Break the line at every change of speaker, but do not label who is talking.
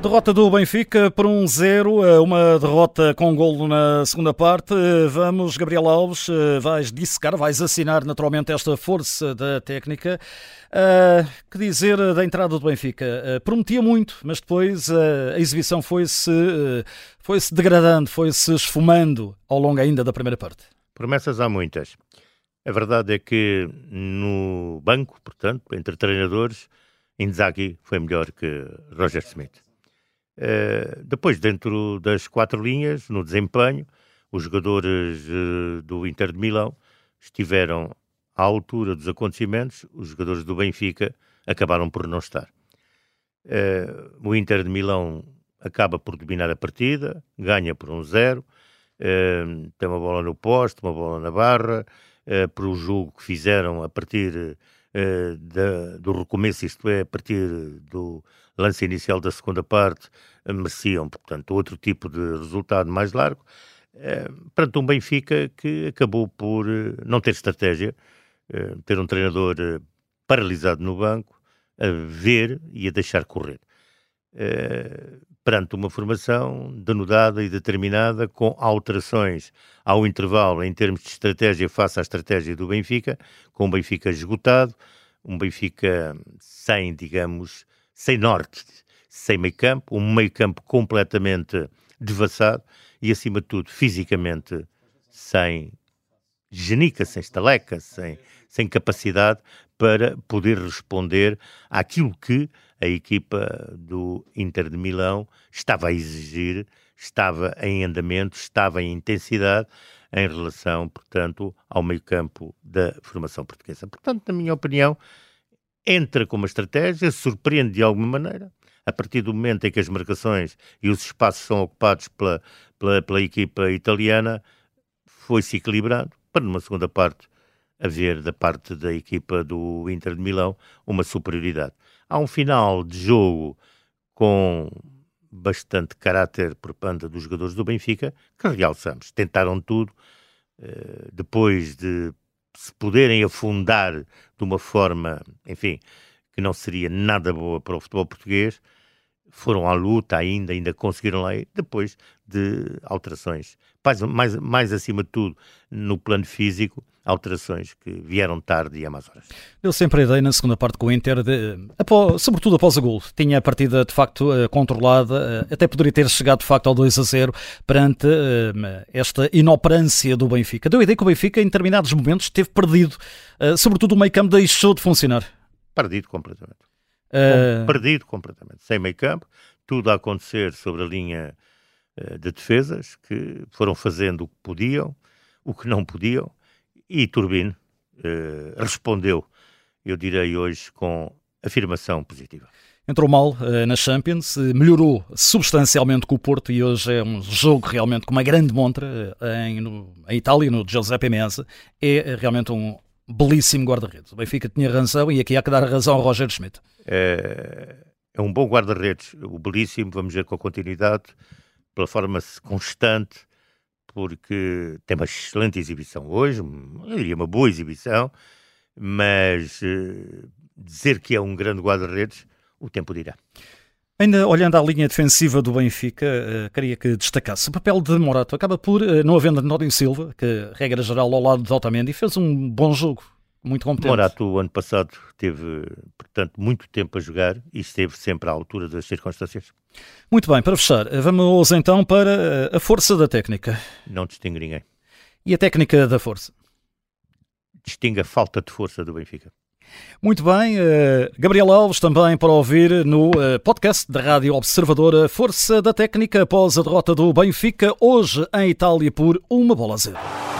derrota do Benfica por um 0, eh, uma derrota com golo na segunda parte. Eh, vamos, Gabriel Alves, eh, vais dissecar, vais assinar naturalmente esta força da técnica. Uh, que dizer da entrada do Benfica? Uh, prometia muito, mas depois uh, a exibição foi-se foi -se degradando, foi-se esfumando ao longo ainda da primeira parte.
Promessas há muitas. A verdade é que no banco, portanto, entre treinadores, Inzaghi foi melhor que Roger Smith. Uh, depois, dentro das quatro linhas, no desempenho, os jogadores uh, do Inter de Milão estiveram à altura dos acontecimentos, os jogadores do Benfica acabaram por não estar. Uh, o Inter de Milão acaba por dominar a partida, ganha por um zero, tem uma bola no poste, uma bola na barra, por o jogo que fizeram a partir da, do recomeço, isto é, a partir do lance inicial da segunda parte, uh, mereciam, portanto, outro tipo de resultado mais largo, uh, perante um Benfica que acabou por não ter estratégia, ter um treinador paralisado no banco, a ver e a deixar correr. Uh, perante uma formação denudada e determinada, com alterações ao intervalo em termos de estratégia face à estratégia do Benfica, com o Benfica esgotado, um Benfica sem, digamos, sem norte, sem meio campo, um meio campo completamente devassado e, acima de tudo, fisicamente sem genica, sem estaleca, sem, sem capacidade para poder responder àquilo que a equipa do Inter de Milão estava a exigir, estava em andamento, estava em intensidade em relação, portanto, ao meio-campo da formação portuguesa. Portanto, na minha opinião, entra com uma estratégia, surpreende de alguma maneira, a partir do momento em que as marcações e os espaços são ocupados pela, pela, pela equipa italiana, foi-se equilibrando para numa segunda parte haver da parte da equipa do Inter de Milão uma superioridade. Há um final de jogo com bastante caráter por parte dos jogadores do Benfica, que realçamos, tentaram tudo, eh, depois de se poderem afundar de uma forma, enfim, que não seria nada boa para o futebol português, foram à luta ainda, ainda conseguiram lá depois de alterações. Mais, mais, mais acima de tudo, no plano físico, alterações que vieram tarde e a más horas.
Eu sempre a ideia na segunda parte com o Inter, de, após, sobretudo após o gol, tinha a partida de facto eh, controlada, eh, até poderia ter chegado de facto ao 2 a 0 perante uh, esta inoperância do Benfica. Deu a ideia que o Benfica em determinados momentos esteve perdido, sobretudo o meio campo deixou de funcionar.
Perdido completamente. Uh... Perdido completamente, sem meio campo, tudo a acontecer sobre a linha de defesas que foram fazendo o que podiam, o que não podiam, e Turbine uh, respondeu, eu direi hoje, com afirmação positiva.
Entrou mal uh, na Champions, melhorou substancialmente com o Porto e hoje é um jogo realmente com uma grande montra uh, em, no, em Itália, no Giuseppe Meazza. É realmente um belíssimo guarda-redes. O Benfica tinha razão e aqui há que dar razão ao Roger Schmidt.
É, é um bom guarda-redes, o belíssimo, vamos ver com a continuidade, pela forma constante, porque tem uma excelente exibição hoje, eu diria uma boa exibição, mas uh, dizer que é um grande guarda-redes, o tempo dirá.
Ainda olhando à linha defensiva do Benfica, uh, queria que destacasse o papel de Morato. Acaba por, uh, não havendo António Silva, que regra geral ao lado de Otamendi, fez um bom jogo muito competente.
Morato, o ano passado, teve, portanto, muito tempo a jogar e esteve sempre à altura das circunstâncias.
Muito bem, para fechar, vamos então para eh, a força da técnica.
Não distingue ninguém.
E a técnica da força?
Distingue a falta de força do Benfica.
Muito bem, uh, Gabriel Alves também para ouvir no uh, podcast da Rádio Observadora Força da Técnica após a derrota do Benfica hoje em Itália por uma bola a zero.